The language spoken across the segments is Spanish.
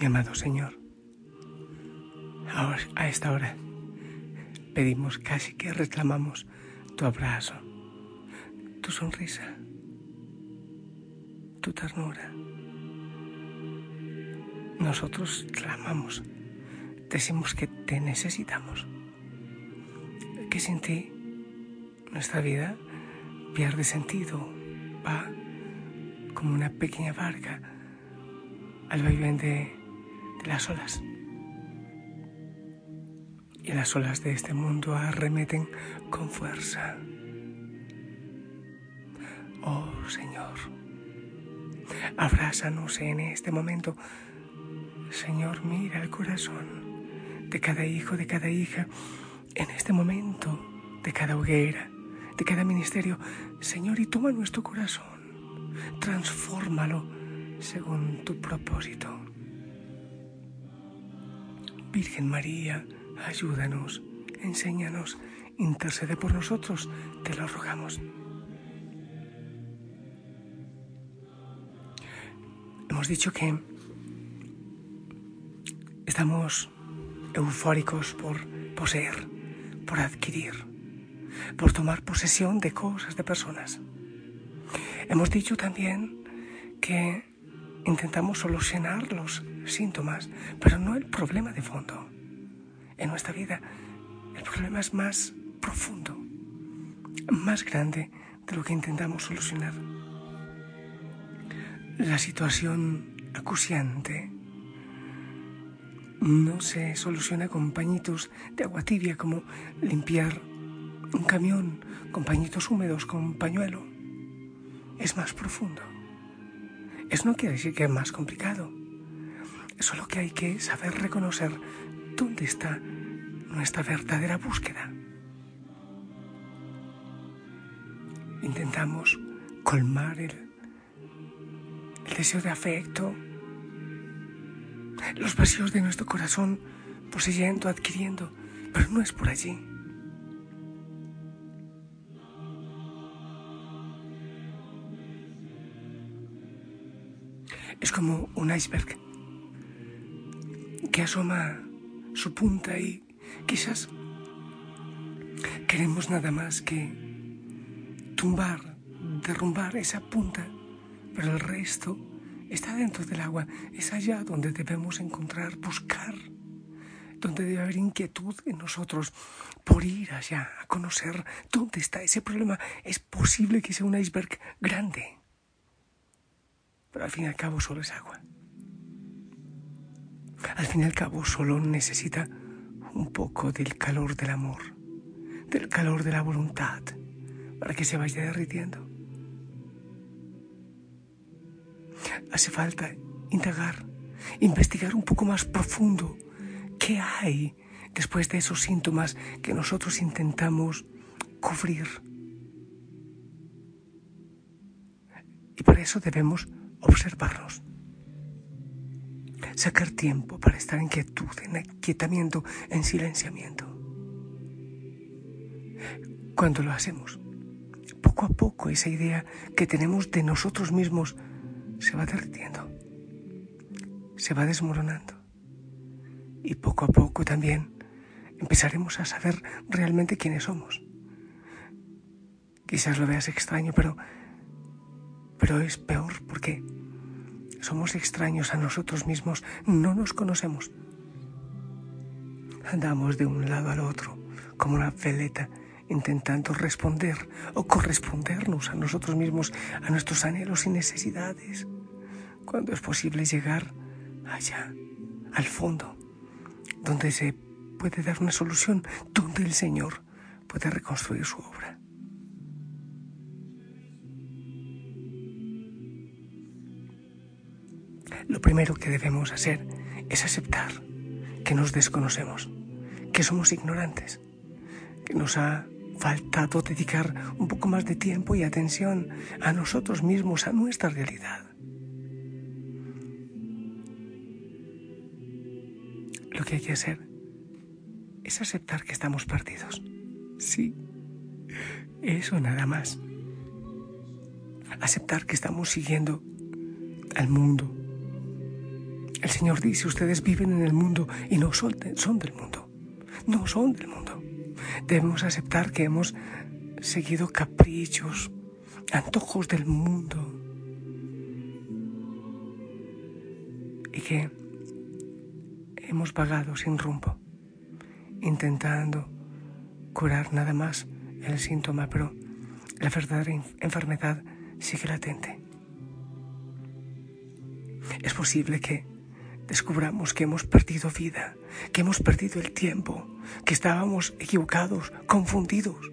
Mi amado Señor. A esta hora pedimos casi que reclamamos tu abrazo, tu sonrisa, tu ternura. Nosotros clamamos, decimos que te necesitamos, que sin ti nuestra vida pierde sentido, va como una pequeña barca al vaivén de de las olas. Y las olas de este mundo arremeten con fuerza. Oh Señor, abrázanos en este momento. Señor, mira el corazón de cada hijo, de cada hija, en este momento, de cada hoguera, de cada ministerio. Señor, y toma nuestro corazón, transfórmalo según tu propósito. Virgen María, ayúdanos, enséñanos, intercede por nosotros, te lo rogamos. Hemos dicho que estamos eufóricos por poseer, por adquirir, por tomar posesión de cosas, de personas. Hemos dicho también que intentamos solucionar los síntomas, pero no el problema de fondo. En nuestra vida el problema es más profundo, más grande de lo que intentamos solucionar. La situación acuciante no se soluciona con pañitos de agua tibia como limpiar un camión con pañitos húmedos con pañuelo. Es más profundo. Eso no quiere decir que es más complicado. Solo que hay que saber reconocer dónde está nuestra verdadera búsqueda. Intentamos colmar el, el deseo de afecto, los vacíos de nuestro corazón, poseyendo, adquiriendo, pero no es por allí. Es como un iceberg que asoma su punta y quizás queremos nada más que tumbar, derrumbar esa punta, pero el resto está dentro del agua, es allá donde debemos encontrar, buscar, donde debe haber inquietud en nosotros por ir allá a conocer dónde está ese problema. Es posible que sea un iceberg grande, al fin y al cabo solo es agua. Al fin y al cabo solo necesita un poco del calor del amor, del calor de la voluntad, para que se vaya derritiendo. Hace falta indagar, investigar un poco más profundo qué hay después de esos síntomas que nosotros intentamos cubrir. Y para eso debemos observarnos sacar tiempo para estar en quietud, en aquietamiento, en silenciamiento. Cuando lo hacemos, poco a poco esa idea que tenemos de nosotros mismos se va derritiendo, se va desmoronando. Y poco a poco también empezaremos a saber realmente quiénes somos. Quizás lo veas extraño, pero Pero es peor porque somos extraños a nosotros mismos, no nos conocemos. Andamos de un lado al otro como una veleta intentando responder o correspondernos a nosotros mismos, a nuestros anhelos y necesidades, cuando es posible llegar allá, al fondo, donde se puede dar una solución, donde el Señor puede reconstruir su obra. Lo primero que debemos hacer es aceptar que nos desconocemos, que somos ignorantes, que nos ha faltado dedicar un poco más de tiempo y atención a nosotros mismos, a nuestra realidad. Lo que hay que hacer es aceptar que estamos perdidos. Sí, eso nada más. Aceptar que estamos siguiendo al mundo. El Señor dice, ustedes viven en el mundo y no son, del mundo. No son del mundo. Debemos aceptar que hemos seguido caprichos, antojos del mundo y que hemos vagado sin rumbo, intentando curar nada más el síntoma, pero la verdadera enfermedad sigue latente. Es posible que descubramos que hemos perdido vida, que hemos perdido el tiempo, que estábamos equivocados, confundidos.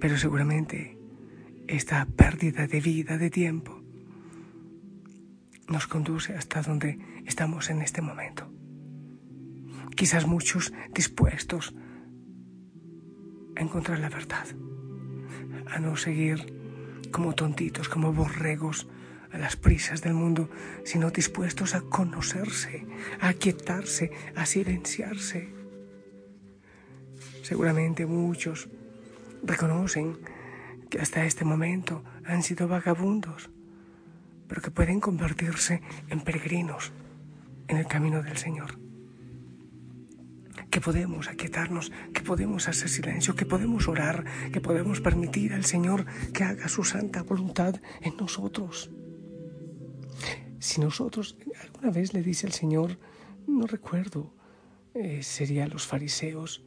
Pero seguramente esta pérdida de vida, de tiempo, nos conduce hasta donde estamos en este momento. Quizás muchos dispuestos a encontrar la verdad, a no seguir como tontitos, como borregos, a las prisas del mundo, sino dispuestos a conocerse, a aquietarse, a silenciarse. Seguramente muchos reconocen que hasta este momento han sido vagabundos, pero que pueden convertirse en peregrinos en el camino del Señor. Que podemos aquietarnos, que podemos hacer silencio, que podemos orar, que podemos permitir al Señor que haga su santa voluntad en nosotros. Si nosotros, alguna vez le dice el Señor, no recuerdo, eh, sería los fariseos,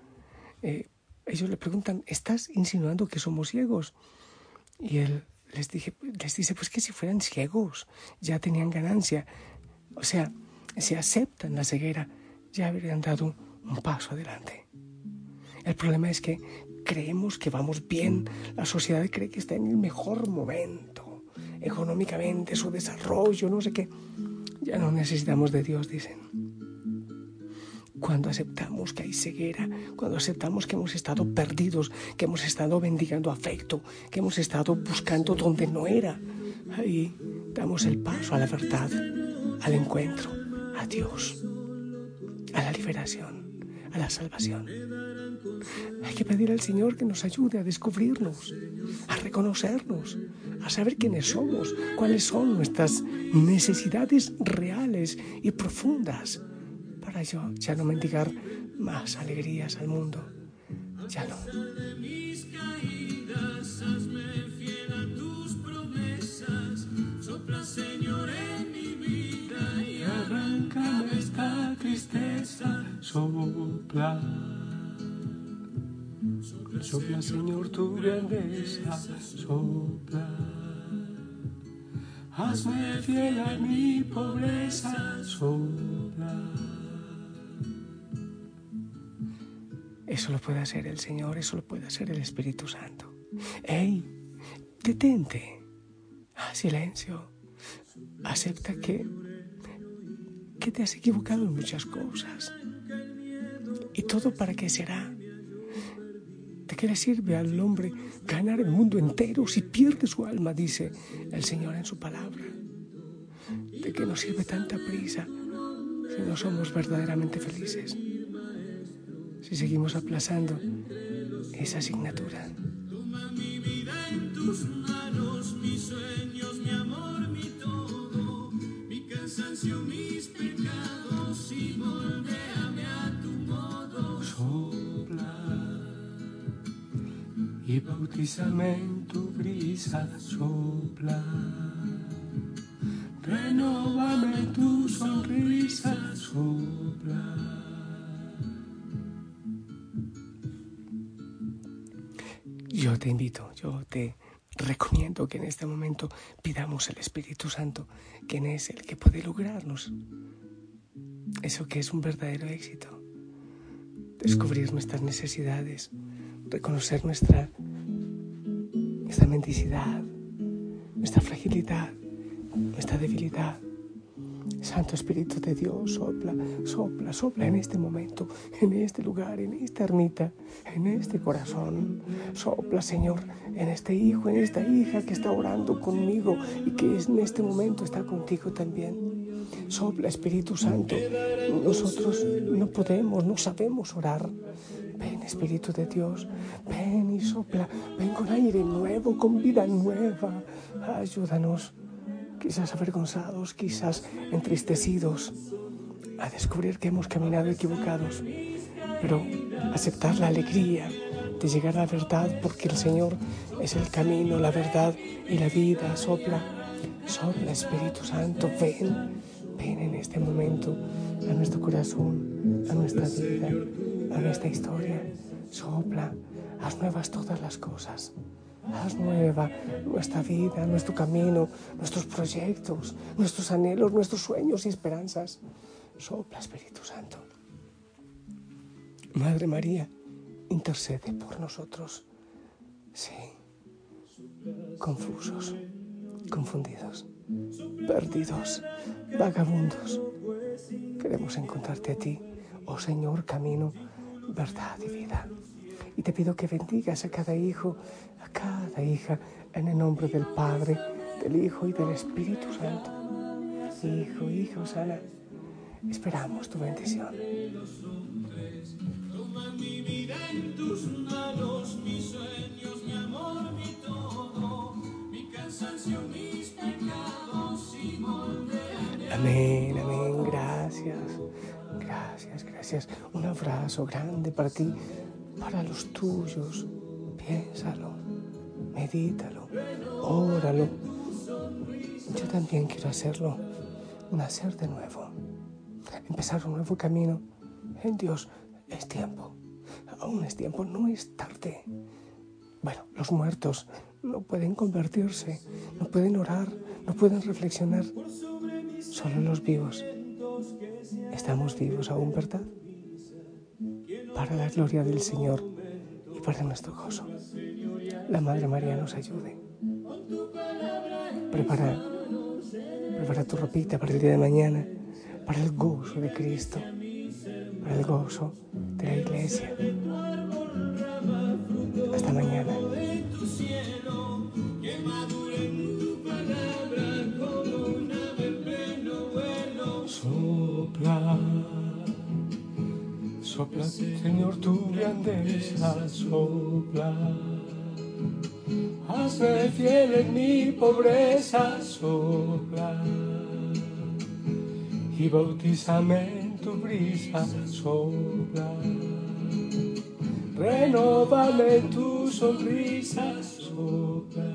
eh, ellos le preguntan, ¿estás insinuando que somos ciegos? Y él les, les dice, pues que si fueran ciegos ya tenían ganancia. O sea, si aceptan la ceguera, ya habrían dado un paso adelante. El problema es que creemos que vamos bien, la sociedad cree que está en el mejor momento económicamente, su desarrollo, no sé qué. Ya no necesitamos de Dios, dicen. Cuando aceptamos que hay ceguera, cuando aceptamos que hemos estado perdidos, que hemos estado bendigando afecto, que hemos estado buscando donde no era, ahí damos el paso a la verdad, al encuentro, a Dios, a la liberación, a la salvación. Hay que pedir al Señor que nos ayude a descubrirnos, a reconocernos, a saber quiénes somos, cuáles son nuestras necesidades reales y profundas, para yo ya no mendigar más alegrías al mundo. Ya no. Señor, en mi vida y arranca esta tristeza, sopla. Sopla, Señor, tu grandeza, sopla. Hazme fiel a mi pobreza, sopla. Eso lo puede hacer el Señor, eso lo puede hacer el Espíritu Santo. ¡Ey! Detente. Ah, silencio. Acepta que, que te has equivocado en muchas cosas. ¿Y todo para qué será? ¿De qué le sirve al hombre ganar el mundo entero si pierde su alma? Dice el Señor en su palabra. ¿De qué nos sirve tanta prisa si no somos verdaderamente felices? Si seguimos aplazando esa asignatura. Toma mi vida en tus manos, mis sueños, mi amor, mi todo, mi cansancio, mis pecados y moldéame a tu modo. Y bautízame en tu sonrisa, sopla. Renovame tu sonrisa, sopla. Yo te invito, yo te recomiendo que en este momento pidamos al Espíritu Santo, quien es el que puede lograrnos eso que es un verdadero éxito. Descubrir nuestras necesidades, reconocer nuestra, nuestra mendicidad, nuestra fragilidad, nuestra debilidad. Santo Espíritu de Dios, sopla, sopla, sopla en este momento, en este lugar, en esta ermita, en este corazón. Sopla, Señor, en este hijo, en esta hija que está orando conmigo y que en este momento está contigo también. Sopla, Espíritu Santo. Nosotros no podemos, no sabemos orar. Ven, Espíritu de Dios, ven y sopla, ven con aire nuevo, con vida nueva. Ayúdanos quizás avergonzados, quizás entristecidos, a descubrir que hemos caminado equivocados, pero aceptar la alegría de llegar a la verdad porque el Señor es el camino, la verdad y la vida. Sopla, sopla Espíritu Santo, ven, ven en este momento a nuestro corazón, a nuestra vida, a nuestra historia. Sopla, haz nuevas todas las cosas. Haz nueva nuestra vida, nuestro camino, nuestros proyectos, nuestros anhelos, nuestros sueños y esperanzas. Sopla, Espíritu Santo. Madre María, intercede por nosotros. Sí, confusos, confundidos, perdidos, vagabundos. Queremos encontrarte a ti, oh Señor, camino, verdad y vida. Y te pido que bendigas a cada hijo, a cada hija, en el nombre del Padre, del Hijo y del Espíritu Santo. Hijo, hijo, sana. Esperamos tu bendición. Amén, amén, gracias, gracias, gracias. Un abrazo grande para ti para los tuyos. Piénsalo, medítalo, óralo. Yo también quiero hacerlo, nacer de nuevo, empezar un nuevo camino. En Dios es tiempo, aún es tiempo, no es tarde. Bueno, los muertos no pueden convertirse, no pueden orar, no pueden reflexionar. Solo los vivos. Estamos vivos aún, ¿verdad? para la gloria del Señor y para nuestro gozo. La Madre María nos ayude. Prepara, prepara tu ropita para el día de mañana, para el gozo de Cristo, para el gozo de la iglesia. Hasta mañana. Sopla, Señor, tu grandeza, sopla. Hazme fiel en mi pobreza, sopla. Y bautízame en tu brisa, sopla. Renovame tu sonrisa, sopla.